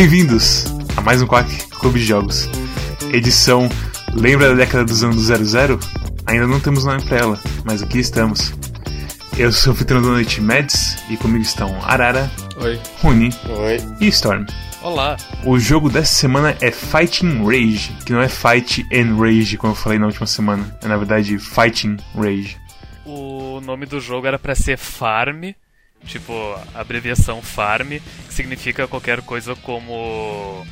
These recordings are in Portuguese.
Bem-vindos a mais um Quack Clube de Jogos. Edição Lembra da década dos anos 00? Ainda não temos nome pra ela, mas aqui estamos. Eu sou o anfitrião da noite Mads e comigo estão Arara, Oi. Runi Oi. e Storm. Olá. O jogo dessa semana é Fighting Rage, que não é Fight and Rage, como eu falei na última semana. É na verdade Fighting Rage. O nome do jogo era pra ser Farm, tipo, abreviação Farm, que significa qualquer coisa como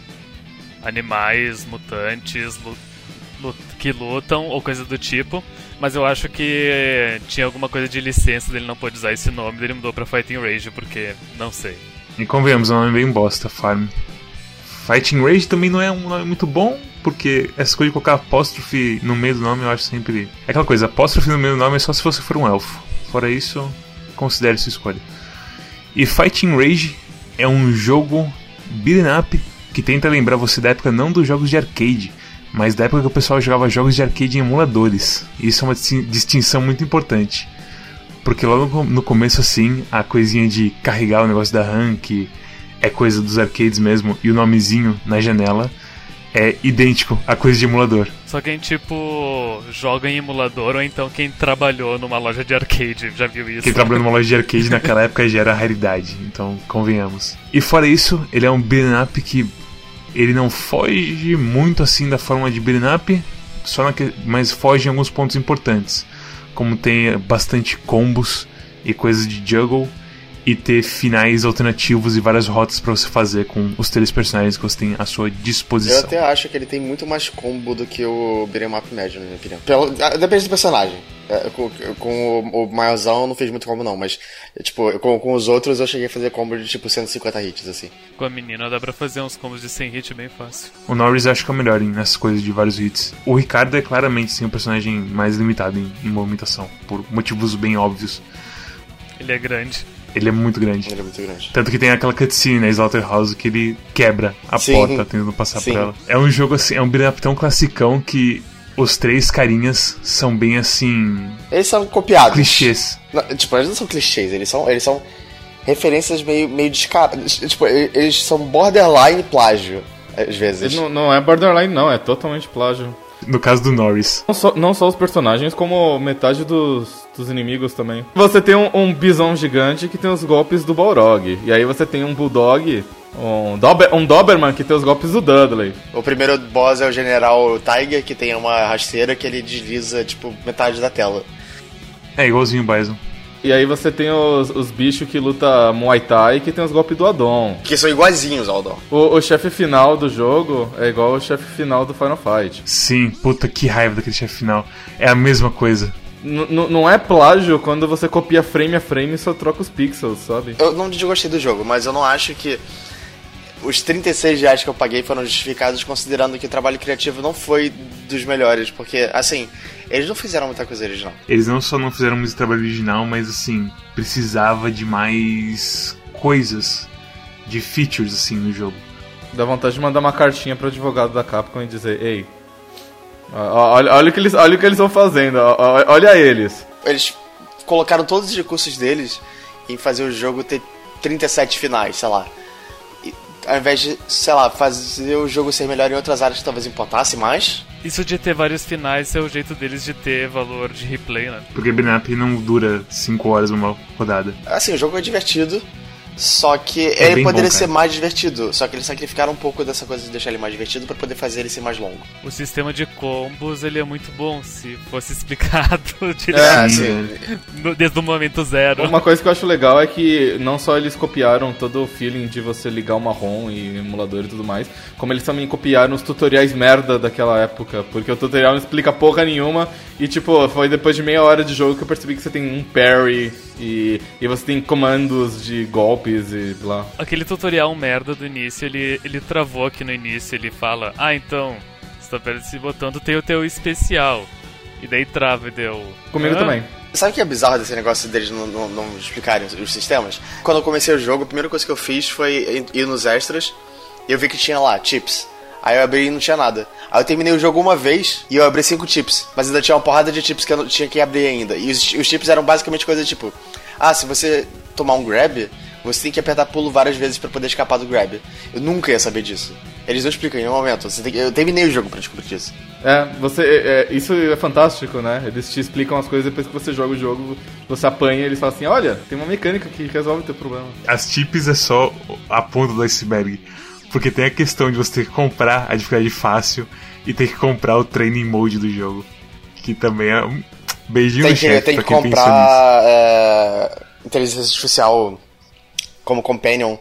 animais mutantes que lutam ou coisa do tipo. Mas eu acho que tinha alguma coisa de licença dele não pôde usar esse nome, ele mudou pra Fighting Rage, porque não sei. E convenhamos, é um nome bem bosta, Farm. Fighting Rage também não é um nome muito bom, porque essa coisa de colocar apóstrofe no meio do nome eu acho sempre. É aquela coisa, apóstrofe no meio do nome é só se você for um elfo. Fora isso, considere sua escolha. E Fighting Rage é um jogo beat'em up que tenta lembrar você da época não dos jogos de arcade, mas da época que o pessoal jogava jogos de arcade em emuladores. Isso é uma distin- distinção muito importante. Porque logo no começo, assim, a coisinha de carregar o negócio da RAM, que é coisa dos arcades mesmo, e o nomezinho na janela é idêntico à coisa de emulador. Só quem, tipo, joga em emulador ou então quem trabalhou numa loja de arcade, já viu isso? Quem trabalhou numa loja de arcade naquela época já era raridade, então convenhamos. E fora isso, ele é um beat'em up que ele não foge muito assim da forma de beat'em up, só naque- mas foge em alguns pontos importantes, como ter bastante combos e coisas de juggle e ter finais alternativos e várias rotas pra você fazer com os três personagens que você tem à sua Eu disposição. até acho que ele tem muito mais combo do que o Beat'em Up médio, na minha opinião. Pelo, depende do personagem. É, com, com o, o eu não fiz muito combo não, mas tipo, com, com os outros eu cheguei a fazer combo de tipo 150 hits, assim. Com a menina dá pra fazer uns combos de 100 hit bem fácil. O Norris eu acho que é o melhor em- nessas coisas de vários hits. O Ricardo é claramente sim, um personagem mais limitado em, em movimentação, por motivos bem óbvios. Ele é grande. Ele é muito grande. Ele é muito grande. Tanto que tem aquela cutscene na Slaughterhouse que ele quebra a Sim. porta tentando passar Sim. por ela. É um jogo assim, é um beat'em tão classicão que os três carinhas são bem assim. Eles são copiados. clichês. Não, tipo, eles não são clichês, eles são, eles são referências meio, meio descaradas. Tipo, eles são borderline plágio, às vezes. Não, não é borderline, não, é totalmente plágio. No caso do Norris. Não só, não só os personagens, como metade dos, dos inimigos também. Você tem um, um bisão gigante que tem os golpes do Balrog. E aí você tem um Bulldog, um, Dober, um Doberman que tem os golpes do Dudley. O primeiro boss é o General Tiger, que tem uma rasteira que ele desliza, tipo, metade da tela. É igualzinho o Bison. E aí você tem os, os bichos que luta Muay Thai que tem os golpes do Adon. Que são iguaizinhos, Aldon. O, o chefe final do jogo é igual ao chefe final do Final Fight. Sim, puta que raiva daquele chefe final. É a mesma coisa. N- n- não é plágio quando você copia frame a frame e só troca os pixels, sabe? Eu não desgostei do jogo, mas eu não acho que os 36 reais que eu paguei foram justificados considerando que o trabalho criativo não foi dos melhores, porque, assim, eles não fizeram muita coisa original. Eles não só não fizeram muito trabalho original, mas assim, precisava de mais coisas, de features assim no jogo. Dá vontade de mandar uma cartinha pro advogado da Capcom e dizer, ei, olha, olha, o que eles, olha o que eles estão fazendo, olha eles. Eles colocaram todos os recursos deles em fazer o jogo ter 37 finais, sei lá. Ao invés de, sei lá, fazer o jogo ser melhor em outras áreas que talvez importasse mais. Isso de ter vários finais é o jeito deles de ter valor de replay, né? Porque Up não dura 5 horas uma rodada. Assim, o jogo é divertido, só que É ele poderia bom, ser mais divertido. Só que eles sacrificaram um pouco dessa coisa de deixar ele mais divertido pra poder fazer ele ser mais longo. O sistema de combos, ele é muito bom, se fosse explicado direito É, no- desde o momento zero. Uma coisa que eu acho legal é que não só eles copiaram todo o feeling de você ligar uma ROM e emulador e tudo mais, como eles também copiaram os tutoriais merda daquela época, porque o tutorial não explica porra nenhuma e tipo, foi depois de meia hora de jogo que eu percebi que você tem um parry e, e você tem comandos de golpes e blá. Aquele tutorial merda do início, ele, ele travou aqui no início, ele fala, ah, então, você tá apertando esse botão, tu tem o teu especial. E daí trava e deu. Comigo "Hã?" também. Sabe o que é bizarro desse negócio deles não, não, não explicarem os, os sistemas? Quando eu comecei o jogo, a primeira coisa que eu fiz foi ir nos extras e eu vi que tinha lá chips. Aí eu abri e não tinha nada. Aí eu terminei o jogo uma vez e eu abri cinco chips. Mas ainda tinha uma porrada de chips que eu não tinha que abrir ainda. E os, os chips eram basicamente coisa tipo: Ah, se você tomar um grab, você tem que apertar pulo várias vezes pra poder escapar do grab. Eu nunca ia saber disso. Eles não explicam em nenhum momento. Você tem que... Eu terminei o jogo pra descobrir disso. É, você. é, é, isso é fantástico, né? Eles te explicam as coisas depois que você joga o jogo, você apanha e eles falam assim, olha, tem uma mecânica que resolve o teu problema. As chips é só a ponta do iceberg. Porque tem a questão de você ter que comprar a dificuldade fácil e ter que comprar o training mode do jogo. Que também é um beijinho Tem no que, chefe tem pra que comprar é, inteligência artificial como companion.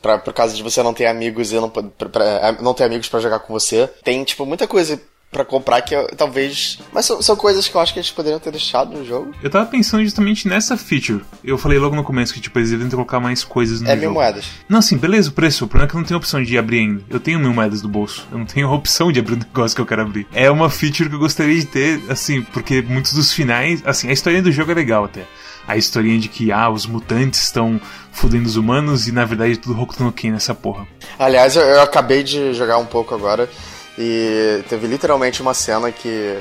Pra, por causa de você não ter amigos e não, pra, pra- não ter amigos pra jogar com você. Tem, tipo, muita coisa pra comprar que eu- talvez. Mas são, são coisas que eu acho que eles poderiam ter deixado no jogo. Eu tava pensando justamente nessa feature. Eu falei logo no começo que tipo, eles ter colocar mais coisas no É jogo. mil moedas. Não, assim, beleza, o preço. O problema é que eu não tenho opção de abrir ainda. Eu tenho mil moedas do bolso. Eu não tenho a opção de abrir o negócio que eu quero abrir. É uma feature que eu gostaria de ter, assim, porque muitos dos finais. Assim, a historinha do jogo é legal até. A historinha de que, ah, os mutantes estão fudendo os humanos e na verdade é tudo Hokuto no Ken nessa porra. Aliás, eu, eu acabei de jogar um pouco agora e teve literalmente uma cena que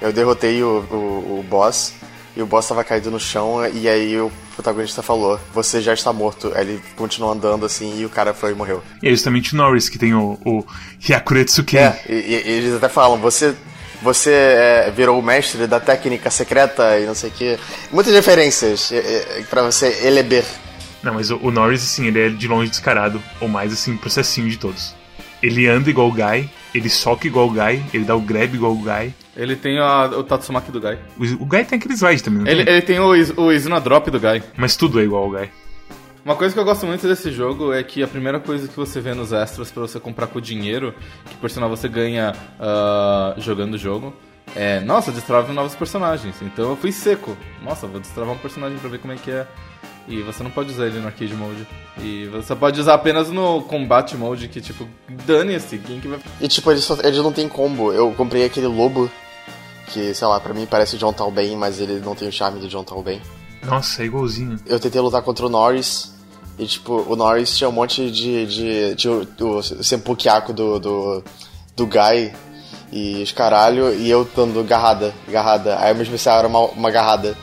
eu derrotei o, o, o boss e o boss tava caído no chão e aí o protagonista falou: Você já está morto. Aí ele continuou andando assim e o cara foi e morreu. E é justamente o Norris que tem o, o Hyakuretsu Ken. É, e, e- e eles até falam: Você. Você é, virou o mestre da técnica secreta e não sei o que. Muitas referências é, é, pra você eleber. Não, mas o, o Norris, assim, ele é de longe descarado. Ou mais, assim, processinho de todos. Ele anda igual o Guy, ele soca igual o Guy, ele dá o grab igual o Guy. Ele tem a- o Tatsumaki do Guy. O, o Guy tem aquele slide também, não Ele, tem? ele tem o, o Izuna Drop do Guy. Mas tudo é igual ao Guy. Uma coisa que eu gosto muito desse jogo é que a primeira coisa que você vê nos extras pra você comprar com dinheiro, que por sinal você ganha ah, jogando o jogo, é, nossa, destrava novos personagens. Então eu fui seco. Nossa, vou destravar um personagem pra ver como é que é. E você não pode usar ele no arcade mode. E você pode usar apenas no combate mode, que tipo, dane-se, quem que vai. E tipo, eles, só- eles não tem combo. Eu comprei aquele lobo, que, sei lá, pra mim parece o John Talbane, mas ele não tem o charme do John Talbane. Nossa, é igualzinho. Eu tentei lutar contra o Norris, e tipo, o Norris tinha um monte de. de tinha o, o Senpukiako do, do. do Guy e os caralho, e eu dando garrada, garrada. Aí o meu especial era uma, uma garrada.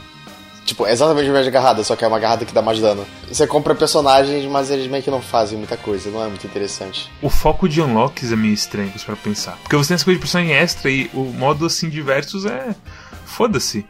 Tipo, é exatamente a mesma garrada, só que é uma garrada que dá mais dano. Você compra personagens, mas eles meio que não fazem muita coisa, não é muito interessante. O foco de unlocks é meio estranho pra pensar. Porque você tem essa coisa de personagem extra e o modo assim de versus é. Foda-se.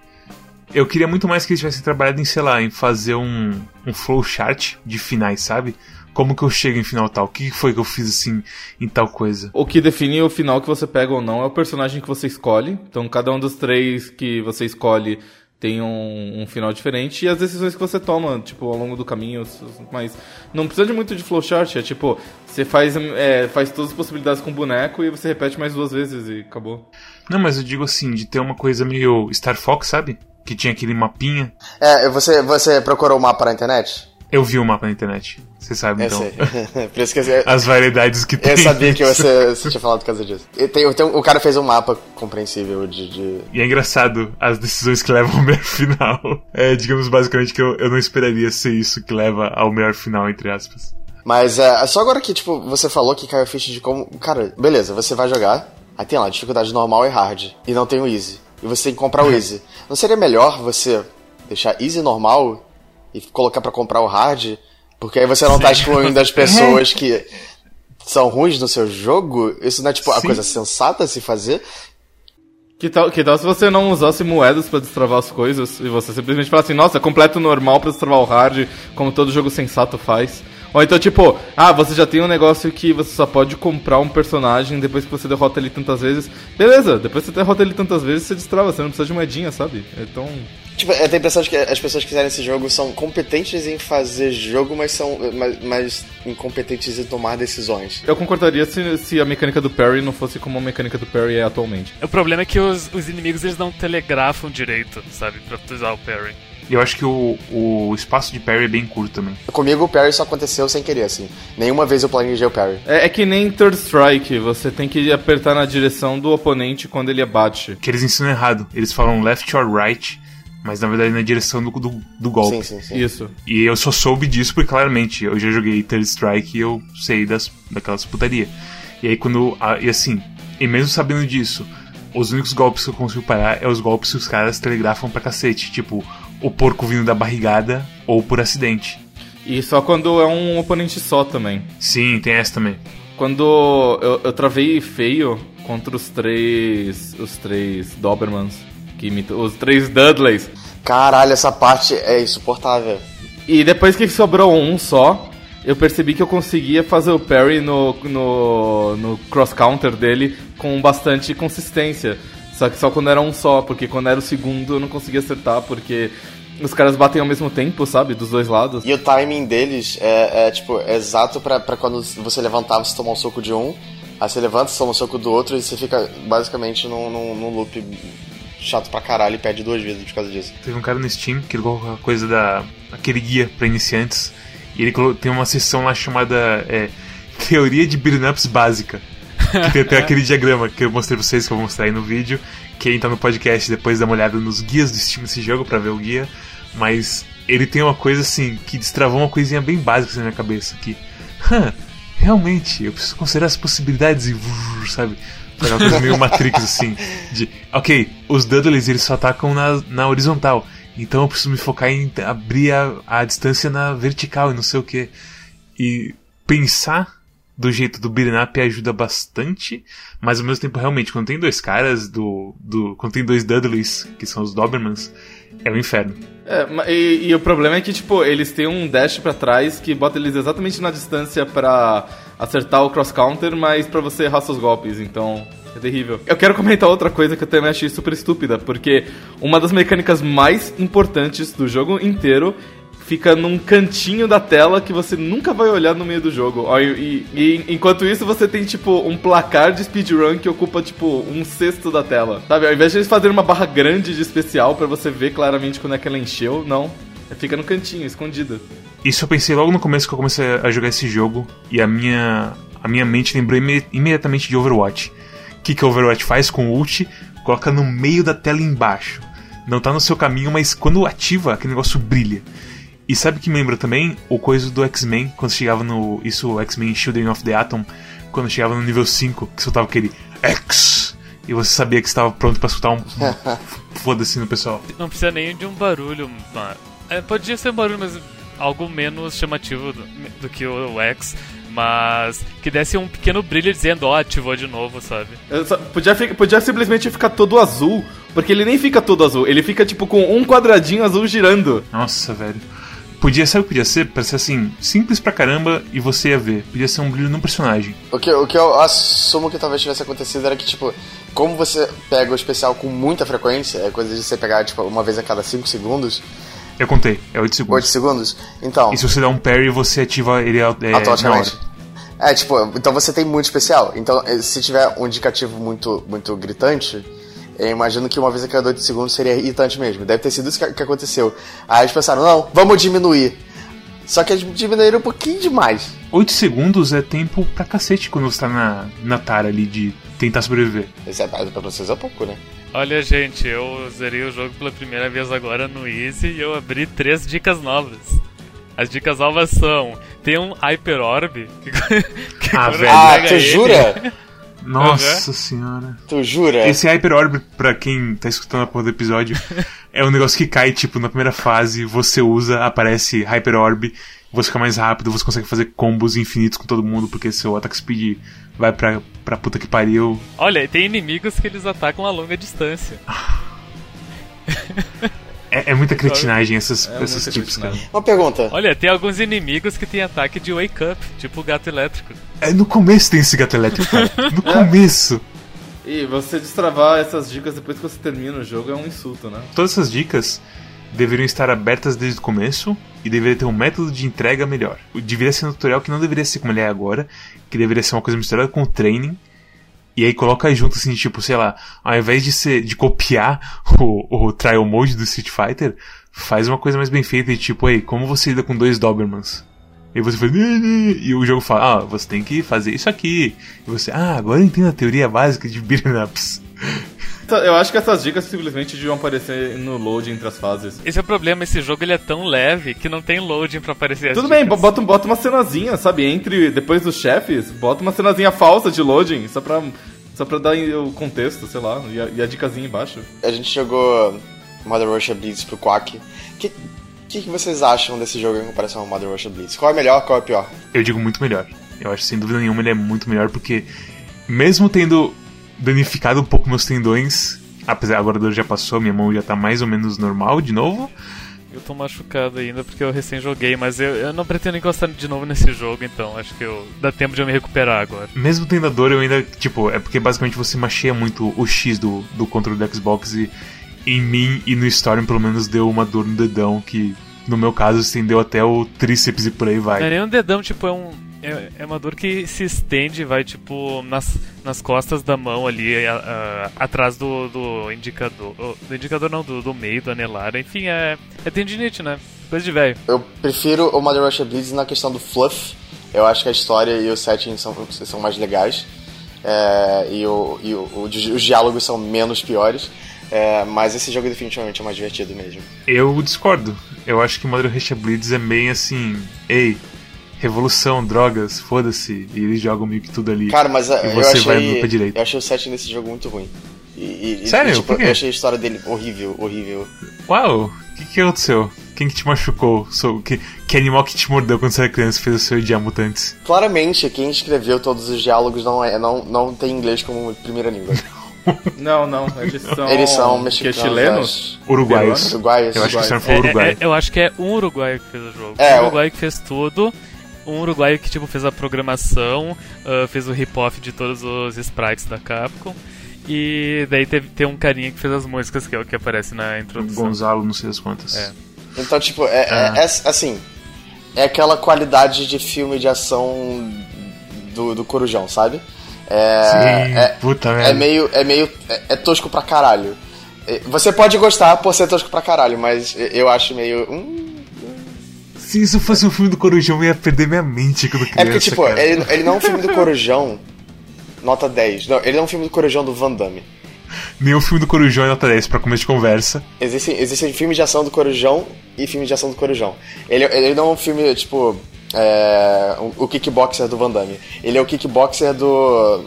Eu queria muito mais que eles tivessem trabalhado em, sei lá, em fazer um, um flowchart de finais, sabe? Como que eu chego em final tal? O que foi que eu fiz assim em tal coisa? O que define o final que você pega ou não é o personagem que você escolhe. Então, cada um dos três que você escolhe tem um, um final diferente e as decisões que você toma, tipo, ao longo do caminho. Mas não precisa de muito de flowchart, é tipo, você faz, é, faz todas as possibilidades com o boneco e você repete mais duas vezes e acabou. Não, mas eu digo assim, de ter uma coisa meio Star Fox, sabe? Que tinha aquele mapinha. É, você, você procurou o mapa na internet? Eu vi o mapa na internet. Você sabe, Eu então. sei. Por isso que eu, As variedades que tem. eu sabia que você, você tinha falado por causa disso. E tem- tem- o cara fez um mapa compreensível de. de- E é engraçado as decisões que levam ao melhor final. É, digamos basicamente que eu, eu não esperaria ser isso que leva ao melhor final, entre aspas. Mas é, só agora que, tipo, você falou que caiu a ficha de como. Cara, beleza, você vai jogar. Aí tem lá, dificuldade normal e hard. E não tem o easy. E você tem que comprar o easy. Não seria melhor você deixar easy normal e colocar pra comprar o hard? Porque aí você não tá excluindo as pessoas que são ruins no seu jogo? Isso não é, tipo, a Sim. coisa sensata a se fazer? Que tal, que tal se você não usasse moedas pra destravar as coisas e você simplesmente falasse assim, nossa, é completo normal pra destravar o hard, como todo jogo sensato faz. Ou então, tipo, ah, você já tem um negócio que você só pode comprar um personagem depois que você derrota ele tantas vezes. Beleza, depois que você derrota ele tantas vezes, você destrava, você não precisa de moedinha, sabe? Então. Tipo, eu tenho a impressão de que as pessoas que fizeram esse jogo são competentes em fazer jogo, mas são mas, mas incompetentes em tomar decisões. Eu concordaria se, se a mecânica do parry não fosse como a mecânica do parry é atualmente. O problema é que os, os inimigos eles não telegrafam direito, sabe? Pra usar o parry. E eu acho que o, o espaço de parry é bem curto também. Comigo o parry só aconteceu sem querer, assim. Nenhuma vez eu planejei o parry. É, é que nem Third Strike, você tem que apertar na direção do oponente quando ele abate. Que eles ensinam errado. Eles falam left or right, mas na verdade na direção do, do, do golpe. Sim, sim, sim. Isso. E eu só soube disso porque claramente eu já joguei Third Strike e eu sei das, daquelas putaria. E aí quando. E assim, e mesmo sabendo disso, os únicos golpes que eu consigo parar é os golpes que os caras telegrafam pra cacete. Tipo, o porco vindo da barrigada ou por acidente. E só quando é um oponente só também. Sim, tem essa também. Quando eu, eu travei feio contra os três. Os três Dobermans. Que imitam, os três Dudleys. Caralho, essa parte é insuportável. E depois que sobrou um só, eu percebi que eu conseguia fazer o parry no, no, no cross-counter dele com bastante consistência. Só que só quando era um só, porque quando era o segundo eu não conseguia acertar, porque os caras batem ao mesmo tempo, sabe? Dos dois lados. E o timing deles é, é, tipo, é exato pra, pra quando você levantar, você tomar um soco de um, aí você levanta, você toma um soco do outro e você fica basicamente num, num, num loop chato pra caralho e perde duas vezes por causa disso. Teve um cara no Steam que colocou a coisa da. aquele guia pra iniciantes. E ele tem uma seção lá chamada é, Teoria de Ups Básica. Tem até aquele diagrama que eu mostrei pra vocês, que eu vou mostrar aí no vídeo. Quem tá no podcast depois dá uma olhada nos guias do Steam desse jogo pra ver o guia. Mas ele tem uma coisa assim, que destravou uma coisinha bem básica assim, na minha cabeça. Que, hã, realmente, eu preciso considerar as possibilidades e, sabe? Foi uma coisa meio Matrix assim. De, ok, os Dudleys eles só atacam na, na horizontal. Então eu preciso me focar em abrir a, a distância na vertical e não sei o que. E pensar do jeito do up ajuda bastante, mas ao mesmo tempo, realmente, quando tem dois caras, do, do quando tem dois Dudleys, que são os Dobermans, é um inferno. É, e, e o problema é que, tipo, eles têm um dash pra trás que bota eles exatamente na distância pra acertar o cross-counter, mas pra você errar seus golpes, então é terrível. Eu quero comentar outra coisa que eu também achei super estúpida, porque uma das mecânicas mais importantes do jogo inteiro fica num cantinho da tela que você nunca vai olhar no meio do jogo. E, e- e enquanto isso, você tem, tipo, um placar de speedrun que ocupa, tipo, um sexto da tela. Sabe? Ao invés de eles fazerem uma barra grande de especial pra você ver claramente quando é que ela encheu, não. Fica no cantinho, escondida. Isso eu pensei logo no começo que eu comecei a jogar esse jogo, e a minha, a minha mente lembrou imme- imediatamente de Overwatch. O que, que Overwatch faz com o ult? Coloca no meio da tela embaixo. Não tá no seu caminho, mas quando ativa, aquele negócio brilha. E sabe o que me lembra também? O coisa do X-Men, quando chegava no. Isso, o X-Men Children of the Atom, quando chegava no nível 5, que soltava aquele X! E você sabia que estava pronto pra escutar um. Foda-se no pessoal. Não precisa nem de um barulho. ma- é, podia ser um barulho, mas algo menos chamativo do, do que o X. Mas que desse um pequeno brilho dizendo, ó, ativou de novo, sabe? Podia, podia simplesmente ficar todo azul, porque ele nem fica todo azul, ele fica, tipo, com um quadradinho azul girando. Nossa, velho. Podia, sabe o que podia ser? Pra ser assim, simples pra caramba e você ia ver. Podia ser um brilho no personagem. O que, o que eu assumo que talvez tivesse acontecido era que, tipo, como você pega o especial com muita frequência, é coisa de você pegar, tipo, uma vez a cada 5 segundos, Eu contei, é 8 segundos. 8 segundos, então, E se você dá um parry, você ativa ele é, automaticamente. É, tipo, então você tem muito especial. Então, eh, se tiver um indicativo muito, muito gritante, eu imagino que uma vez a cada 8 segundos seria irritante mesmo. Deve ter sido isso que, aconteceu. Aí eles pensaram, não, vamos diminuir. Só que eles diminuíram um pouquinho demais. 8 segundos é tempo pra cacete quando você tá na, na tara ali de tentar sobreviver. Esse é, pra vocês é pouco, né? Olha, gente, eu zerei o jogo pela primeira vez agora no Easy e eu abri três dicas novas. As dicas novas são: tem um Hyper Orb. Que, que Ah, velho. Ah, tu jura? Nossa senhora. Tu jura? Esse Hyper Orb, pra quem tá escutando a porra do episódio, é um negócio que cai, tipo, na primeira fase, você usa, aparece Hyper Orb, você fica mais rápido, você consegue fazer combos infinitos com todo mundo, porque seu attack speed vai pra, pra puta que pariu. Olha, tem inimigos que eles atacam a longa distância. É, é muita cretinagem essas, É esses muita tipos, cara. Uma pergunta. Olha, tem alguns inimigos que têm ataque de wake up, tipo o gato elétrico. É, no começo tem esse gato elétrico, cara. No começo. E você destravar essas dicas depois que você termina o jogo é um insulto, né? Todas essas dicas deveriam estar abertas desde o começo e deveria ter um método de entrega melhor. Deveria ser um tutorial que não deveria ser como ele é agora, que deveria ser uma coisa misturada com o training. E aí coloca junto assim, tipo, sei lá, ao invés de ser de copiar o, o trial mode do Street Fighter, faz uma coisa mais bem feita e tipo, aí, como você lida com dois Dobermans? E você faz, e o jogo fala, ah, você tem que fazer isso aqui. E você, ah, agora eu entendo a teoria básica de beat'em ups. Eu acho que essas dicas simplesmente deviam aparecer no load entre as fases. Esse é o problema, esse jogo ele é tão leve que não tem loading pra aparecer as Tudo bem, dicas. bota, bota uma cenazinha, sabe? Entre, depois dos chefes, bota uma cenazinha falsa de loading, só pra, só pra dar o contexto, sei lá, e a, e a dicasinha embaixo. A gente jogou Mother Russia Blitz pro Quack. Que O que, que vocês acham desse jogo em comparação ao Modern Warfare Blitz? Qual é melhor, qual é pior? Eu digo muito melhor. Eu acho sem dúvida nenhuma ele é muito melhor porque, mesmo tendo danificado um pouco meus tendões, apesar agora a dor já passou, minha mão já tá mais ou menos normal de novo. Eu tô machucado ainda porque eu recém joguei, mas eu, eu não pretendo encostar de novo nesse jogo, então acho que eu, dá tempo de eu me recuperar agora. Mesmo tendo a dor, eu ainda, tipo, é porque basicamente você macheia muito o X do, do controle do Xbox e em mim e no Storm pelo menos deu uma dor no dedão que no meu caso estendeu até o tríceps e por aí vai. Não é nem um dedão, tipo, é um. É, é uma dor que se estende, vai tipo nas, nas costas da mão ali, a- a- atrás do, do indicador. Do indicador não, do, do meio, do anelar. Enfim, é, é tendinite, né? Coisa de velho. Eu prefiro o Modern Warfare Blitz na questão do fluff. Eu acho que a história e o setting são, são mais legais. É, e o, e o- o- os diálogos são menos piores. É, mas esse jogo definitivamente é mais divertido mesmo. Eu discordo. Eu acho que Modern Warfare Blitz é meio assim, ei, revolução, drogas, foda-se, e eles jogam meio que tudo ali. Cara, mas é, e eu você vai achei, no pé direito. eu achei o setting desse jogo muito ruim. E, e- e, Sério? tipo, Por quê? eu achei a história dele horrível, horrível. Uau, o que, que aconteceu? Quem que te machucou? Sou, que, que animal que te mordeu quando você era criança e fez você odiar mutantes? Claramente, quem escreveu todos os diálogos não, é, não, não tem inglês como primeira língua. Não, não, eles são. Eles são que é mexicanos. chilenos? Uruguaios. Uruguaios. Eu acho que o foi É, Uruguai. é, eu acho que é um uruguaio que fez o jogo. É, um o- uruguaio que fez tudo. Um uruguaio que tipo fez a programação, ah, fez o rip-off de todos os sprites da Capcom. E daí teve, tem um carinha que fez as músicas, que é o que aparece na introdução. Gonzalo, não sei das quantas. É. Então, tipo, é, é- Ah. é assim. É aquela qualidade de filme de ação do, do Corujão, sabe? É, Sim, é, puta merda. é meio. É meio. É, é tosco pra caralho. É, Você pode gostar por ser tosco pra caralho, mas eu acho meio. hum. Se isso fosse um filme do Corujão, eu ia perder minha mente quando criança, É porque, tipo, cara. ele, ele não é um filme do Corujão. Nota 10. Não, ele é um filme do Corujão do Van Damme. Nenhum filme do Corujão é nota 10 pra começo de conversa. Existem, existem filmes de ação do Corujão e filmes de ação do Corujão. Ele, ele não é um filme, tipo. É, o, o kickboxer do Van Damme. Ele é o kickboxer do.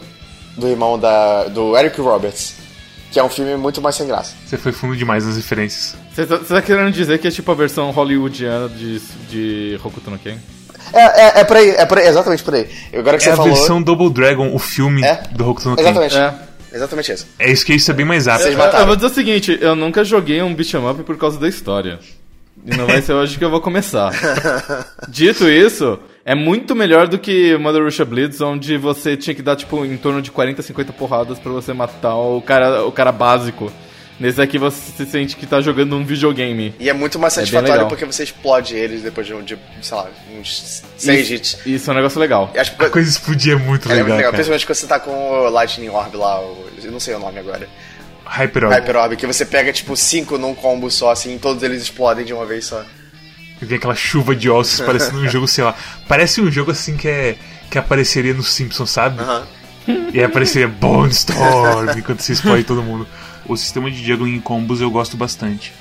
do irmão da. do Eric Roberts. Que é um filme muito mais sem graça. Você foi fundo demais nas referências. Você tá, tá querendo dizer que é tipo a versão hollywoodiana de, de Hokuto no Ken? É, é, é por aí, é por aí, exatamente por aí. Agora que É você a falou. versão Double Dragon, o filme É. do Hokuto no Ken. Exatamente. É. Exatamente isso. É isso que isso é bem mais rápido. Eu, eu vou dizer o seguinte, eu nunca joguei um beat'em up por causa da história. E não vai ser hoje que eu vou começar. Dito isso, é muito melhor do que Mother Russia Blitz, onde você tinha que dar tipo em torno de 40, 50 porradas pra você matar o cara, o cara básico. Nesse aqui você se sente que tá jogando um videogame. E é muito mais bem satisfatório legal. porque você explode eles depois de, um- de sei lá, uns 6 Isso- hits. Isso é um negócio legal. Acho que A coisa explodir é muito é muito legal, legal, cara. principalmente quando você tá com o Lightning Orb lá, o, eu não sei o nome agora. Hyper Orb. Hyper Orb, que você pega tipo 5 num combo só, assim, e todos eles explodem de uma vez só. E vem aquela chuva de ossos parecendo um jogo, sei lá. Parece um jogo assim que é. que apareceria no Simpsons, sabe? E aí apareceria Bone Storm enquanto você explode todo mundo. O sistema de juggling em combos eu gosto bastante.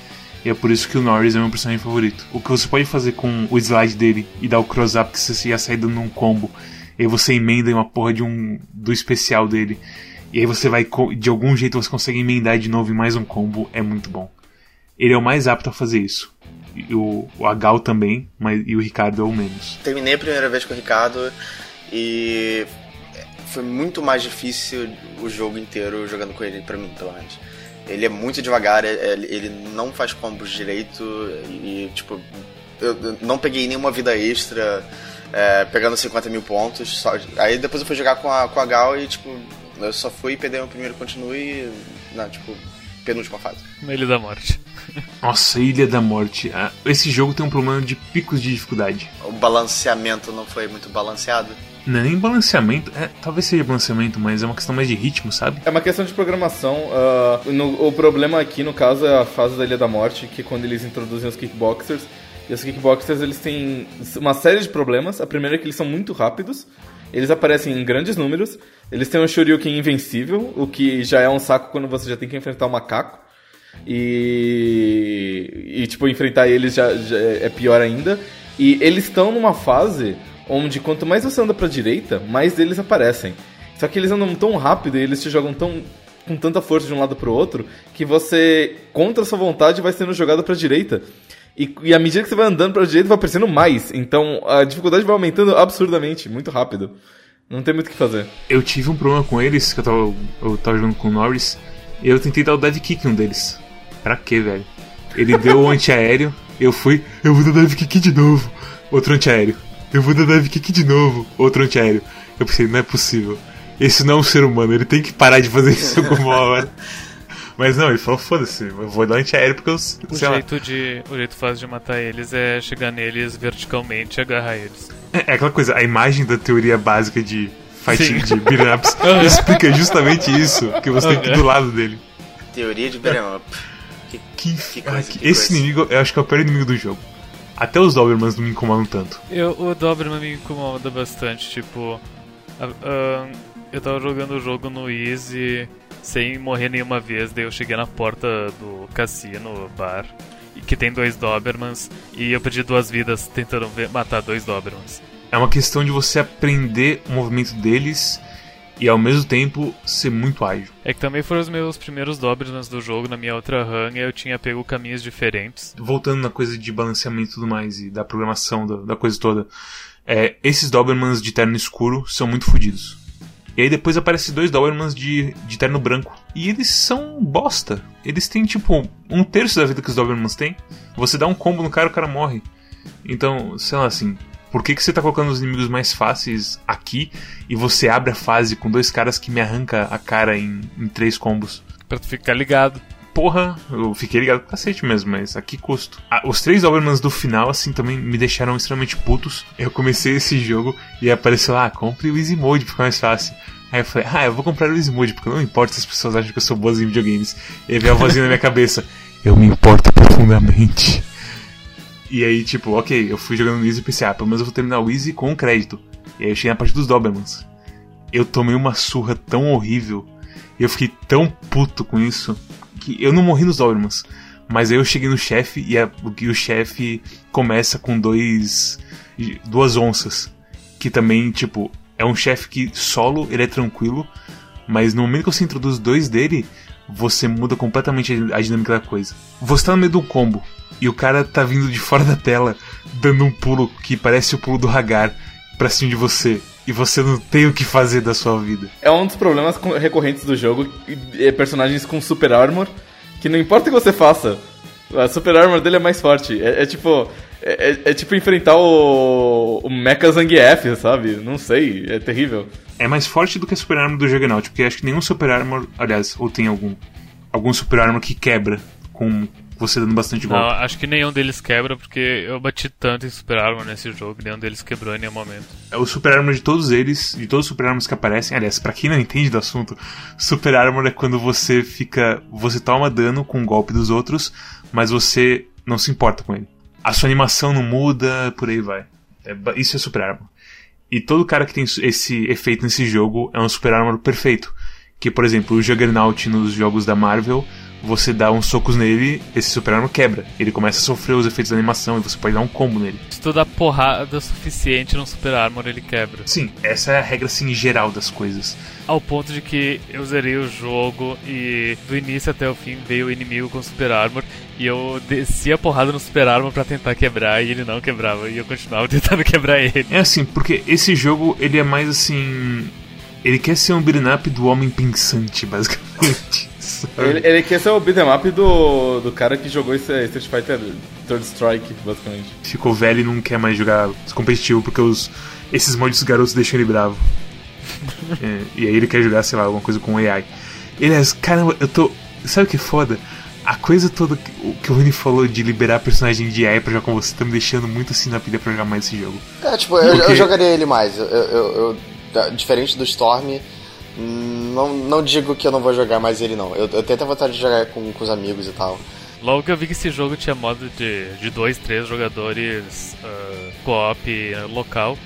E é por isso que o Norris é meu personagem favorito. O que você pode fazer com o slide dele e dar o cross-up que você ia sair dando um combo. E aí você emenda em uma porra de um. do especial dele. E aí você vai. de algum jeito você consegue emendar de novo em mais um combo. É muito bom. Ele é o mais apto a fazer isso. E o, o Agal também, mas, e o Ricardo é o menos. Terminei a primeira vez com o Ricardo e foi muito mais difícil o jogo inteiro jogando com ele, pra mim, pelo menos. Ele é muito devagar, ele, ele não faz combos direito e, tipo, eu não peguei nenhuma vida extra é, pegando 50 mil pontos. Só, aí depois eu fui jogar com a, com a Gal e, tipo, eu só fui perder o primeiro continue na, tipo, penúltima fase. Na Ilha da Morte. Nossa, Ilha da Morte. Ah, esse jogo tem um problema de picos de dificuldade. O balanceamento não foi muito balanceado. Não é nem balanceamento, é, talvez seja balanceamento, mas é uma questão mais de ritmo, sabe? É uma questão de programação. ah, no- o problema aqui, no caso, é a fase da Ilha da Morte, que é quando eles introduzem os kickboxers. E os kickboxers, eles têm uma série de problemas. A primeira é que eles são muito rápidos. Eles aparecem em grandes números. Eles têm um Shoryuken invencível, o que já é um saco quando você já tem que enfrentar um macaco. E, e tipo, enfrentar eles já, já é pior ainda. E eles estão numa fase onde quanto mais você anda pra direita, mais eles aparecem. Só que eles andam tão rápido e eles te jogam tão com tanta força de um lado pro outro que você, contra sua vontade, vai sendo jogado pra direita. E, e à medida que você vai andando pra direita, vai aparecendo mais. Então a dificuldade vai aumentando absurdamente, muito rápido. Não tem muito o que fazer. Eu tive um problema com eles, que eu tava, eu tava jogando com o Norris, e eu tentei dar o dive kick em um deles. Pra quê, velho? Ele deu o antiaéreo, eu fui, eu vou dar dive kick de novo. Outro antiaéreo. Eu vou dar dive kick de novo. Outro antiaéreo. Eu pensei, não é possível. Esse não é um ser humano, ele tem que parar de fazer isso alguma hora. Mas não, ele falou, foda-se, eu vou dar antiaéreo porque eu. O sei lá. jeito, de, o jeito fácil de matar eles é chegar neles verticalmente e agarrar eles. É, é aquela coisa, a imagem da teoria básica de fighting Sim. de beat'em ups explica justamente isso, que você tem que ir do lado dele. Teoria de beat'em up. Que- Que, Que ah, coisa, que- que esse coisa. inimigo, eu acho que é o pior inimigo do jogo. Até os Dobermans não me incomodam tanto. Eu, o Doberman me incomoda bastante, tipo. a- eu tava jogando o jogo no Easy sem morrer nenhuma vez, daí eu cheguei na porta do cassino, bar, que tem dois Dobermans, e eu perdi duas vidas tentando ver- matar dois Dobermans. É uma questão de você aprender o movimento deles e ao mesmo tempo ser muito ágil. É que também foram os meus primeiros Dobermans do jogo na minha outra run, e eu tinha pego caminhos diferentes. Voltando na coisa de balanceamento e tudo mais, e da programação da, da coisa toda, é, esses Dobermans de terno escuro são muito fodidos. E aí depois aparecem dois Dobermans de, de terno branco. E eles são bosta. Eles têm tipo um terço da vida que os Dobermans têm. Você dá um combo no cara, o cara morre. Então, sei lá assim. Por que, que você tá colocando os inimigos mais fáceis aqui e você abre a fase com dois caras que me arranca a cara em, em três combos? Pra tu ficar ligado. Porra, eu fiquei ligado pro cacete mesmo, mas a que custo? Ah, os três Dobermans do final, assim, também me deixaram extremamente putos. Eu comecei esse jogo e apareceu lá, ah, compre o Easy Mode, fica mais fácil. Aí eu falei, ah, eu vou comprar o Easy Mode, porque não importa se as pessoas acham que eu sou boas em videogames. E aí veio a vozinha na minha cabeça, eu me importo profundamente. E aí, tipo, ok, eu fui jogando no Easy e pensei, ah, pelo menos eu vou terminar o Easy com crédito. E aí eu cheguei na parte dos Dobermans. Eu tomei uma surra tão horrível, e eu fiquei tão puto com isso, que eu não morri nos Dobermans. Mas aí eu cheguei no chefe e, e o chefe começa com dois. duas onças. Que também, tipo, é um chefe que solo ele é tranquilo, mas no momento que você introduz dois dele, você muda completamente a dinâmica da coisa. Você tá no meio do combo e o cara tá vindo de fora da tela, dando um pulo que parece o pulo do Hagar pra cima de você. E você não tem o que fazer da sua vida. É um dos problemas recorrentes do jogo, e- é personagens com super armor, que não importa o que você faça, a super armor dele é mais forte. É, é tipo. É, é- é tipo enfrentar o. o Mecha Zangief, sabe? Não sei, é terrível. É mais forte do que a Super Armor do Juggernaut, porque acho que nenhum Super Armor, aliás, ou tem algum, algum Super Armor que quebra com você dando bastante Não, golpe. acho que nenhum deles quebra, porque eu bati tanto em Super Armor nesse jogo, nenhum deles quebrou em nenhum momento. É o Super Armor de todos eles, de todos os Super Armors que aparecem. Aliás, pra quem não entende do assunto, Super Armor é quando você fica. Você toma dano com o golpe dos outros, mas você não se importa com ele. A sua animação não muda, por aí vai. É isso é Super Armor. E todo cara que tem esse efeito nesse jogo é um Super Armor perfeito. Que, por exemplo, o Juggernaut nos jogos da Marvel, você dá uns socos nele, esse Super Armor quebra. Ele começa a sofrer os efeitos da animação e você pode dar um combo nele. Se tu dá porrada suficiente no Super Armor, ele quebra. Sim, essa é a regra assim, geral das coisas. Ao ponto de que eu zerei o jogo e do início até o fim veio o inimigo com Super Armor e eu descia a porrada no Super Armor pra tentar quebrar e ele não quebrava e eu continuava tentando quebrar ele. É assim, porque esse jogo, ele é mais assim... Ele quer ser um beat'em do homem pensante, basicamente. Ele, ele quer ser o beat'em up do, do cara que jogou esse Street Fighter Third Strike, basicamente. Ficou velho e não quer mais jogar competitivo, porque os, esses malditos garotos deixam ele bravo. É, e aí ele quer jogar, sei lá, alguma coisa com AI. Ele é, caramba, eu tô... Sabe o que é foda? A coisa toda que o que o Rony falou de liberar personagem de AI pra jogar com você tá me deixando muito assim na pilha pra jogar mais esse jogo. É, tipo, eu, Porque- eu jogaria ele mais. Eu, eu- eu- eu- diferente do Storm, hum, não, não digo que eu não vou jogar mais ele, não. Eu, eu tenho até vontade de jogar com, com os amigos e tal. Logo que eu vi que esse jogo tinha modo de, de dois, três jogadores ah, co-op ah, local,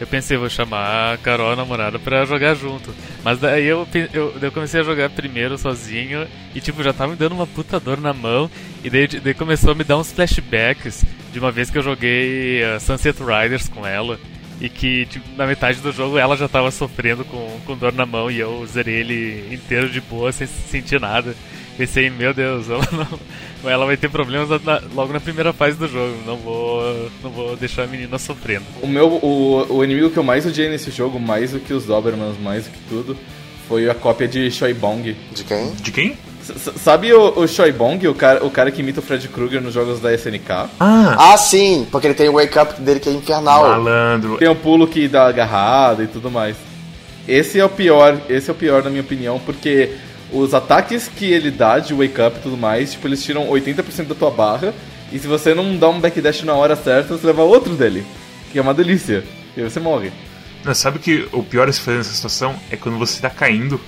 eu pensei, vou chamar a Carol, a namorada, pra jogar junto. Mas daí eu, eu, eu comecei a jogar primeiro sozinho e tipo, já tava me dando uma puta dor na mão. E daí, daí começou a me dar uns flashbacks de uma vez que eu joguei ah, Sunset Riders com ela. E que tipo, na metade do jogo ela já tava sofrendo com, com dor na mão e eu zerei ele inteiro de boa sem sentir nada. Pensei, meu Deus, ela não. Ela vai ter problemas na- logo na primeira fase do jogo. Não vou. Não vou deixar a menina sofrendo. O meu, o, o inimigo que eu mais odiei nesse jogo, mais do que os Dobermans, mais do que tudo, foi a cópia de Shoibong. De quem? De quem? Sabe o, o Shoibong, o cara, o cara que imita o Fred Krueger nos jogos da SNK? Ah, Ah, sim, porque ele tem o wake up dele que é infernal. malandro. Tem o pulo que dá agarrada e tudo mais. Esse é o pior, esse é o pior na minha opinião, porque os ataques que ele dá de wake up e tudo mais, tipo, eles tiram 80% da tua barra, e se você não dá um backdash na hora certa, você leva outro dele, que é uma delícia. E aí você morre. Não, sabe que o pior a se fazer nessa situação é quando você tá caindo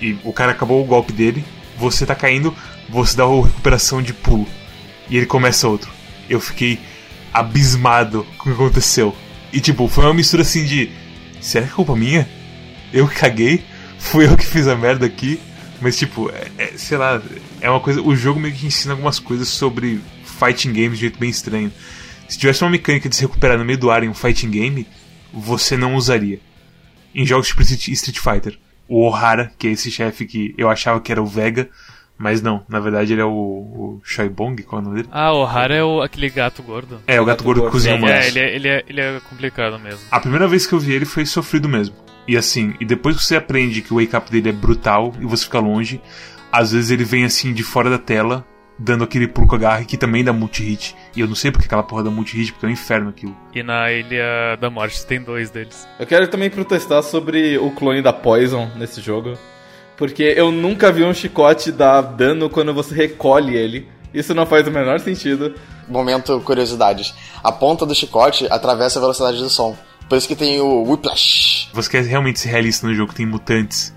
e o cara acabou o golpe dele, você tá caindo, você dá a recuperação de pulo e ele começa outro. Eu fiquei abismado com o que aconteceu. E tipo, foi uma mistura assim de: será que é culpa minha? Eu caguei? Fui eu que fiz a merda aqui? Mas tipo, é, é- sei lá, é uma coisa. O jogo meio que ensina algumas coisas sobre fighting games de jeito bem estranho. Se tivesse uma mecânica de se recuperar no meio do ar em um fighting game, você não usaria. Em jogos tipo Street Fighter. O Ohara, que é esse chefe que eu achava que era o Vega, mas não, na verdade ele é o, o Shoibong, qual é o nome dele? Ah, o Hara é o, aquele gato gordo. É, o gato Gato gordo que cozinha é, humanos. É, ele é, ele, é, ele é complicado mesmo. A primeira vez que eu vi ele foi sofrido mesmo. E assim, e depois que você aprende que o wake up dele é brutal e você fica longe, às vezes ele vem assim de fora da tela, dando aquele pulo com a garra que também dá multi-hit. E eu não sei porque aquela porra dá multi-hit, porque é um inferno aquilo. E na Ilha da Morte tem dois deles. Eu quero também protestar sobre o clone da Poison nesse jogo. Porque eu nunca vi um chicote dar dano quando você recolhe ele. Isso não faz o menor sentido. Momento curiosidades. A ponta do chicote atravessa a velocidade do som. Por isso que tem o Whiplash. Você quer realmente ser realista no jogo, tem mutantes,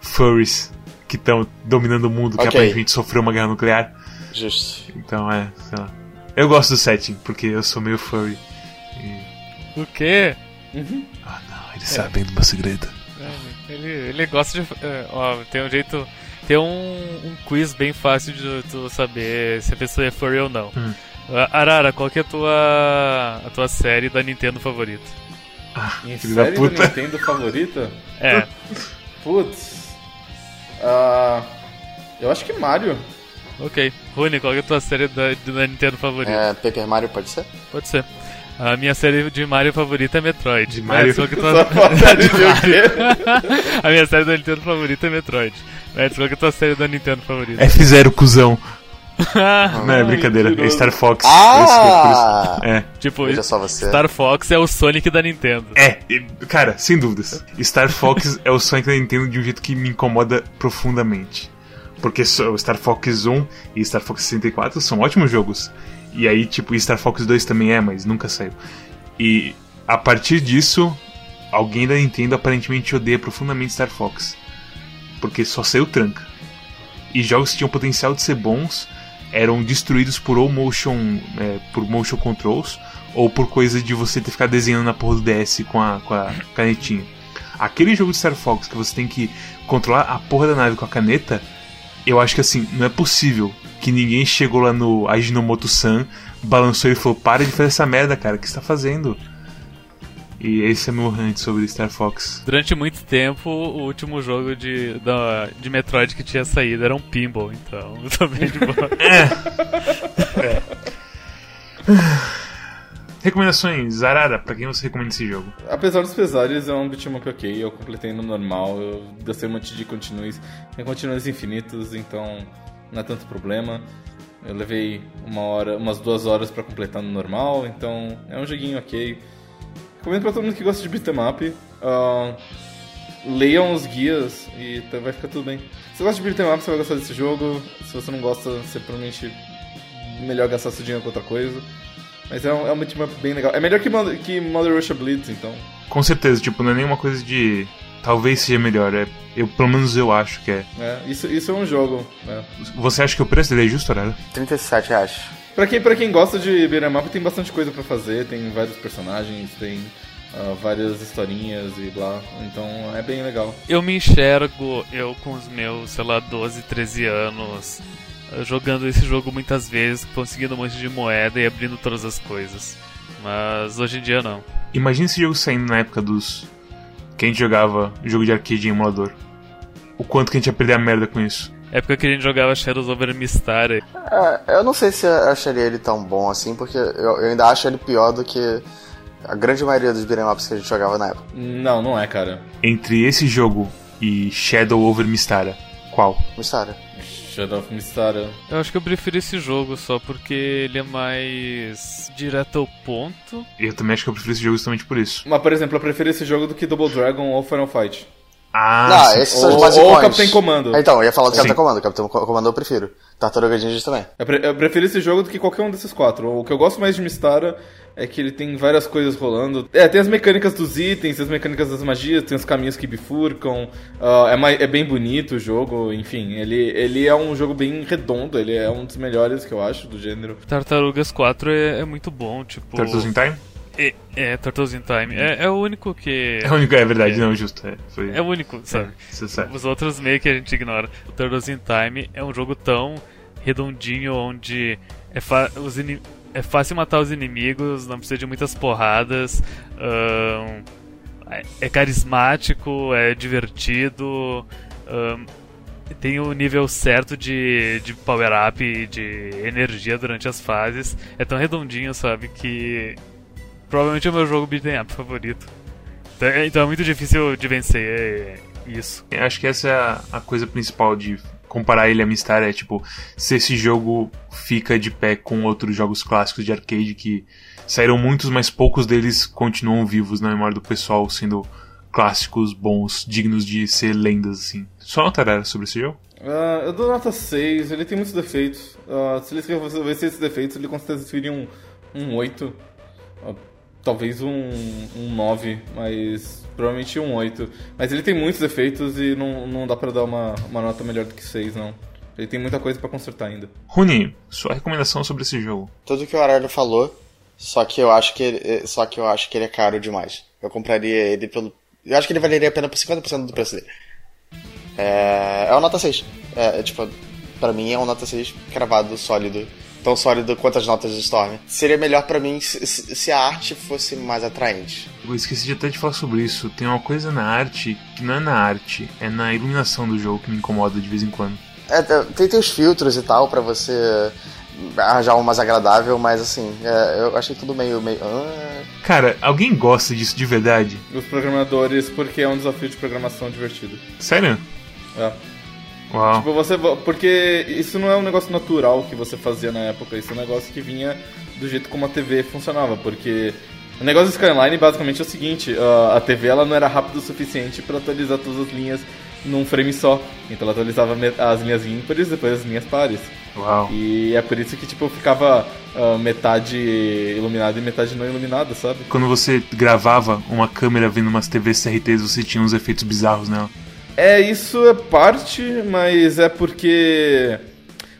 furries, que estão dominando o mundo, que Ok. aparentemente sofreu uma guerra nuclear. Justo. Então é, sei lá. Eu gosto do setting, porque eu sou meio furry. O quê? Ah não, eles sabem do meu segredo. É, Ele, ele gosta de. é, ó, tem um jeito. Tem um, um quiz bem fácil de tu saber se a pessoa é furry ou não. Hum. Ah, Arara, qual que é a tua, a tua série da Nintendo favorita? Ah, da série da puta. Nintendo favorita? É, Putz. Ah, eu acho que Mario. Ok. Rune, qual é a tua série da, da Nintendo favorita? É, Paper Mario pode ser? Pode ser. A minha série de Mario favorita é Metroid. De Mario? Mas qual que é tua... falta de ver o quê? a minha série da Nintendo favorita é Metroid. Mas qual que é a tua série da Nintendo favorita? F0, cuzão. Ah, Não, é brincadeira. É. Star Fox. Ah! É, tipo, Veja só você. Star Fox é o Sonic da Nintendo. é, cara, sem dúvidas. Star Fox é o Sonic da Nintendo de um jeito que me incomoda profundamente. Porque o Star Fox 1 e Star Fox 64 são ótimos jogos. E aí, tipo, Star Fox 2 também é, mas nunca saiu. E a partir disso, alguém da Nintendo aparentemente odeia profundamente Star Fox. Porque só saiu tranca. E jogos que tinham potencial de ser bons eram destruídos por ou motion, é, por motion controls ou por coisa de você ter que ficar desenhando na porra do DS com a, com a canetinha. Aquele jogo de Star Fox que você tem que controlar a porra da nave com a caneta, eu acho que assim, não é possível que ninguém chegou lá no Ajinomoto-san, balançou e falou: Para de fazer essa merda, cara, o que você tá fazendo? E esse é meu rant sobre Star Fox. Durante muito tempo, o último jogo de, da, de Metroid que tinha saído era um pinball, então eu tô bem de boa. Recomendações, Zarara, pra quem você recomenda esse jogo? Apesar dos pesares, é um beat'em up ok. Eu completei no normal. Eu gastei um monte de continues. Tem continues infinitos, então não é tanto problema. Eu levei uma hora, umas duas horas pra completar no normal, então é um joguinho ok. Recomendo pra todo mundo que gosta de beat'em up. ah, leiam os guias e vai ficar tudo bem. Se você gosta de beat'em up, você vai gostar desse jogo. Se você não gosta, você provavelmente melhor gastar seu dinheiro com outra coisa. Mas é um, é um beat'em up bem legal. É melhor que, Mother- que Mother Russia Blitz, então. Com certeza, tipo, não é nenhuma coisa de. Talvez seja melhor, é. Eu, pelo menos eu acho que é. É, isso, isso é um jogo. né? Você acha que o preço dele é justo, Arara? 37 reais. Pra, quem, pra quem gosta de beat'em up, tem bastante coisa pra fazer. Tem vários personagens, tem ah, várias historinhas e blá. Então é bem legal. Eu me enxergo, eu com os meus, sei lá, 12, 13 anos, jogando esse jogo muitas vezes, conseguindo um monte de moeda e abrindo todas as coisas. Mas hoje em dia não. Imagina esse jogo saindo na época dos. que a gente jogava jogo de arcade em emulador. O quanto que a gente ia perder a merda com isso. época que a gente jogava Shadows over Mystara. É, eu não sei se eu acharia ele tão bom assim, porque eu, eu ainda acho ele pior do que a grande maioria dos beat'em ups que a gente jogava na época. Não, não é, cara. Entre esse jogo e Shadow over Mystara, qual? Mystara. Shadow of. Eu acho que eu prefiro esse jogo só porque ele é mais direto ao ponto. Eu também acho que eu prefiro esse jogo justamente por isso. Mas, por exemplo, eu prefiro esse jogo do que Double Dragon ou Final Fight. Ah, Não, sim. esses são os Ou, basicões. ou Capitão Comando. Então, eu ia falar do. Capitão Comando. Capitão Co- Comando eu prefiro. Tartaruga Ninja também. Eu, pre- eu prefiro esse jogo do que qualquer um desses quatro. O que eu gosto mais de Mystara é que ele tem várias coisas rolando. É, tem as mecânicas dos itens, as mecânicas das magias, tem os caminhos que bifurcam. ah, é, mai- é bem bonito o jogo, enfim. Ele, ele é um jogo bem redondo, ele é um dos melhores que eu acho do gênero. Tartarugas 4 é, é muito bom, tipo. Turtles in Time? É, é, Turtles in Time. É, é o único que. É o único, é verdade, não, justo. É, foi, É o único, sabe? você sabe. Os outros meio que a gente ignora. O Turtles in Time é um jogo tão redondinho onde é, fa- os ini- é fácil matar os inimigos, não precisa de muitas porradas, é- é carismático, é divertido, tem o nível certo de, de power-up e de energia durante as fases. É tão redondinho, sabe, que provavelmente é o meu jogo beat'em up favorito. Então é- então é muito difícil de vencer é, isso. Eu Acho que essa é a coisa principal de comparar ele a Mystara, é tipo, se esse jogo fica de pé com outros jogos clássicos de arcade que saíram muitos, mas poucos deles continuam vivos na memória do pessoal, sendo clássicos bons, dignos de ser lendas, assim. Só notará sobre esse jogo? Ah, eu dou nota 6, ele tem muitos defeitos. Ah, se ele resolvesse esses defeitos, ele com certeza seria um, um 8. Ah, talvez um, um 9, mas provavelmente um 8. Mas ele tem muitos defeitos e não, não dá pra dar uma, uma nota melhor do que 6, não. Ele tem muita coisa pra consertar ainda. Runi, sua recomendação sobre esse jogo. Tudo que o Arara falou, só que eu acho que ele, só que eu acho que ele é caro demais. Eu compraria ele pelo eu acho que ele valeria a pena por 50% do preço dele. É, é uma nota 6. É, é, tipo, pra mim é uma nota 6 cravado, sólido. Tão sólido quanto as notas de Storm. Seria melhor pra mim se, se- a arte fosse mais atraente. Eu esqueci de até de falar sobre isso. Tem uma coisa na arte que não é na arte, é na iluminação do jogo que me incomoda de vez em quando. É, tem, tem os filtros e tal pra você arranjar um mais agradável, mas assim, é, eu achei tudo meio. meio ah. Cara, alguém gosta disso de verdade? Os programadores, porque é um desafio de programação divertido. Sério? É. Uau. Tipo, você. Porque isso não é um negócio natural que você fazia na época, isso é um negócio que vinha do jeito como a TV funcionava, porque. O negócio do Skyline basicamente é o seguinte, a- a TV ela não era rápida o suficiente para atualizar todas as linhas num frame só. Então ela atualizava as linhas ímpares depois as linhas pares. Uau. E é por isso que tipo ficava ah, metade iluminada e metade não iluminada, sabe? Quando você gravava uma câmera vendo umas TVs CRTs, você tinha uns efeitos bizarros nela. É, isso é parte, mas é porque.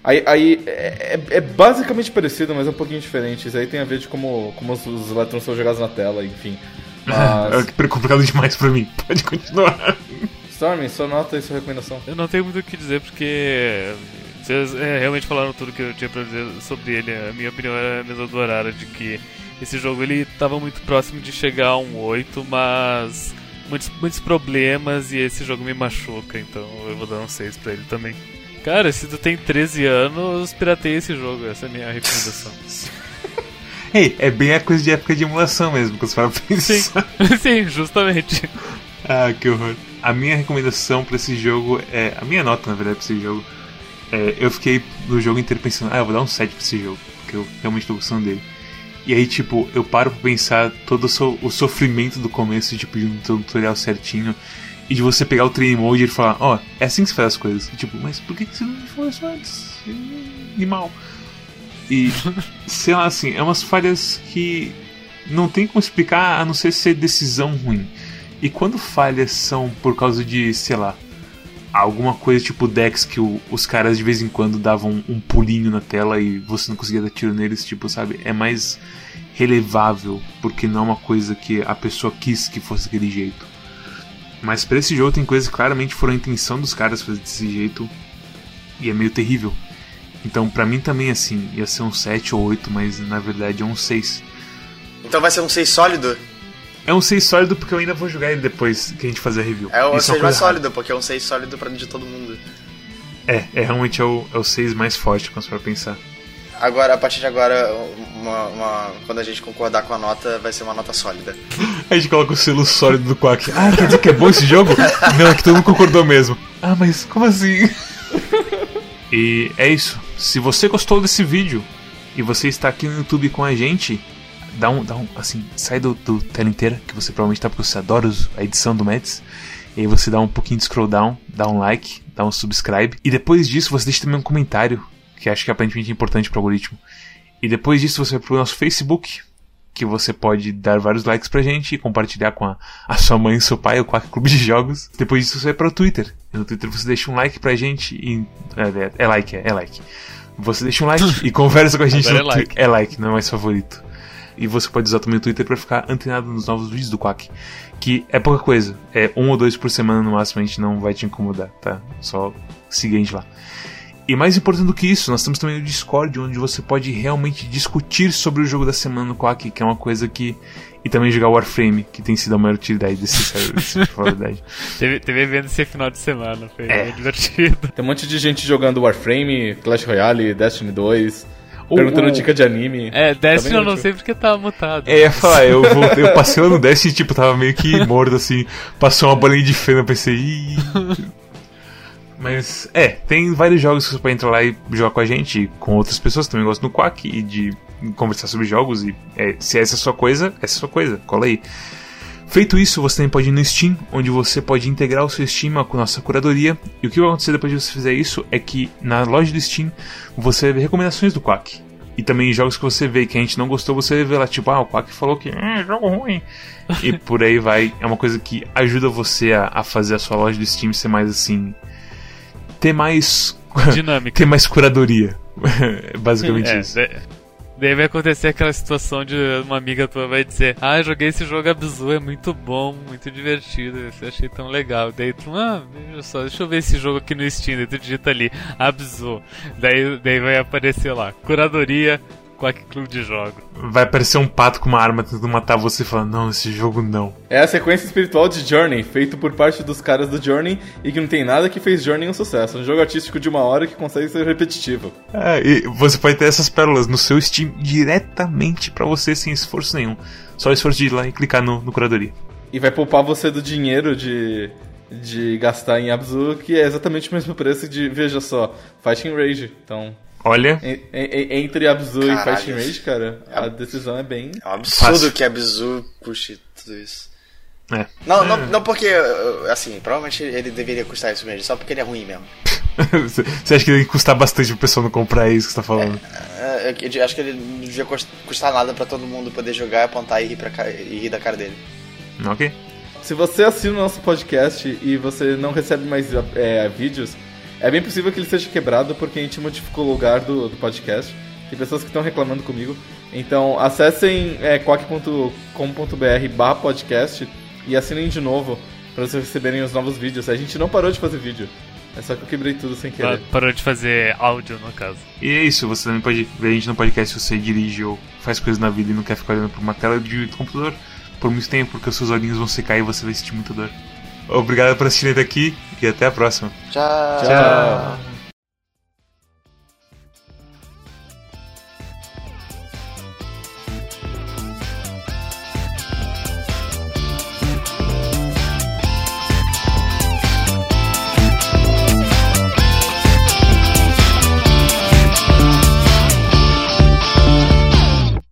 Aí, aí é, é- é basicamente parecido, mas é um pouquinho diferente. Isso aí tem a ver de como, como os, os elétrons são jogados na tela, enfim. Mas. É complicado demais pra mim. Pode continuar. Stormy, sua nota e sua recomendação. Eu não tenho muito o que dizer porque vocês é, realmente falaram tudo que eu tinha pra dizer sobre ele. A minha opinião era a mesma do Arara, de que esse jogo ele tava muito próximo de chegar a um 8, mas muitos, muitos problemas e esse jogo me machuca, então eu vou dar um 6 pra ele também. Cara, se tu tem 13 anos, pirateia esse jogo, essa é a minha recomendação. Ei, é bem a coisa de época de emulação mesmo, você fala pra Sim, sim, justamente. Ah, que horror. A minha recomendação pra esse jogo é. A minha nota, na verdade, pra esse jogo. É, eu fiquei no jogo inteiro pensando, ah, eu vou dar um 7 pra esse jogo, porque eu realmente tô gostando dele. E aí, tipo, eu paro pra pensar todo o, so- o sofrimento do começo, tipo, de um tutorial certinho. E de você pegar o training mode e falar, ó, é assim que se faz as coisas. E, tipo, mas por que que você não me falou isso antes? Animal. E, sei lá, assim, é umas falhas que não tem como explicar a não ser ser decisão ruim. E quando falhas são por causa de, sei lá, alguma coisa tipo Dex que o- os caras de vez em quando davam um pulinho na tela e você não conseguia dar tiro neles, tipo, sabe? É mais relevável, porque não é uma coisa que a pessoa quis que fosse daquele jeito. Mas pra esse jogo tem coisas que claramente foram a intenção dos caras fazer desse jeito e é meio terrível. Então pra mim também assim, ia ser um 7 ou 8, mas na verdade é um 6. Então vai ser um 6 sólido? É um 6 sólido porque eu ainda vou jogar ele depois que a gente fazer a review. É o Isso 6 uma mais sólido, porque é um 6 sólido pra de todo mundo. É, é realmente é o, é o 6 mais forte, quando você for pensar. Agora, a partir de agora, uma, uma- quando a gente concordar com a nota, vai ser uma nota sólida. A gente coloca o selo sólido do Quack. Ah, quer dizer que é bom esse jogo? Não, é que todo mundo concordou mesmo. Ah, mas como assim? E é isso. Se você gostou desse vídeo e você está aqui no YouTube com a gente, dá um, dá um assim, sai do, do tela inteira, que você provavelmente tá porque você adora a edição do Mets. E aí você dá um pouquinho de scroll down, dá um like, dá um subscribe. E depois disso você deixa também um comentário, que acho que aparentemente é importante pro algoritmo. E depois disso você vai pro nosso Facebook, que você pode dar vários likes pra gente e compartilhar com a, a sua mãe e seu pai, o Quack Clube de Jogos. Depois disso você vai para o Twitter. E no Twitter você deixa um like pra gente e. É, é like, é, é like. Você deixa um like e conversa com a gente Agora no é like. É like, não é mais favorito. E você pode usar também o Twitter pra ficar antenado nos novos vídeos do Quack. Que é pouca coisa. É um ou dois por semana no máximo, a gente não vai te incomodar, tá? Só siga a gente lá. E mais importante do que isso, nós temos também o Discord, onde você pode realmente discutir sobre o jogo da semana no Quack, que é uma coisa que. E também jogar Warframe, que tem sido a maior utilidade desse server, se for a verdade. Teve, teve evento esse final de semana, foi É. divertido. Tem um monte de gente jogando Warframe, Clash Royale, Destiny 2, O- perguntando o- dica de anime. É, Destiny Tá eu não útil. sei porque tava mutado. É, ia falar, eu, voltei, eu passei lá no Destiny, tipo, tava meio que morto, assim, passou uma bolinha de feno, eu pensei, Ih. Mas, é, tem vários jogos que você pode entrar lá e jogar com a gente, e com outras pessoas também gostam do Quack, e de conversar sobre jogos, e é, se essa é a sua coisa, essa é a sua coisa, cola aí. Feito isso, você também pode ir no Steam, onde você pode integrar o seu Steam com a nossa curadoria. E o que vai acontecer depois de você fizer isso é que na loja do Steam você vai ver recomendações do Quack. E também jogos que você vê que a gente não gostou, você vai ver lá, tipo, ah, o Quack falou que é jogo ruim. e por aí vai. É uma coisa que ajuda você a, a fazer a sua loja do Steam ser mais assim. ter mais. Dinâmica. ter mais curadoria. É Basicamente É, isso. da- daí vai acontecer aquela situação de uma amiga tua vai dizer Ah, joguei esse jogo Abzu, é muito bom, muito divertido, eu achei tão legal. Daí tu, ah, veja só, deixa eu ver esse jogo aqui no Steam, daí tu digita ali, Abzu. Daí, daí vai aparecer lá, curadoria, Quack Clube de Jogos. Vai aparecer um pato com uma arma tentando matar você e falar, não, esse jogo não. É a sequência espiritual de Journey, feito por parte dos caras do Journey e que não tem nada que fez Journey um sucesso. Um jogo artístico de uma hora que consegue ser repetitivo. É, e você pode ter essas pérolas no seu Steam diretamente pra você sem esforço nenhum. Só o esforço de ir lá e clicar no, no curadoria. E vai poupar você do dinheiro de, de gastar em Abzu, que é exatamente o mesmo preço de, veja só, Fighting Rage. Então, Olha, en- en- entre Abzu e Rage, cara, a decisão é bem... É um absurdo Fácil. que a Bizu custe tudo isso. é. Não, não, não porque, assim, provavelmente ele deveria custar isso mesmo, só porque ele é ruim mesmo. Você acha que que custar bastante pro pessoal não comprar isso que você tá falando? É, eu- eu acho que ele não devia cust- custar nada pra todo mundo poder jogar, apontar e rir, pra, e rir da cara dele. Ok? Se você assina o nosso podcast e você não recebe mais é, vídeos, é bem possível que ele seja quebrado porque a gente modificou o lugar do, do podcast. Tem pessoas que estão reclamando comigo. Então acessem é, quack.com.br barra podcast e assinem de novo para vocês receberem os novos vídeos. A gente não parou de fazer vídeo. É só que eu quebrei tudo sem querer. Parou de fazer áudio, no caso. E é isso, você também pode ver a gente no podcast se você dirige ou faz coisas na vida e não quer ficar olhando pra uma tela de computador por muito tempo, porque os seus olhinhos vão secar e você vai sentir muita dor. Obrigado por assistir até aqui e até a próxima. Tchau. Tchau.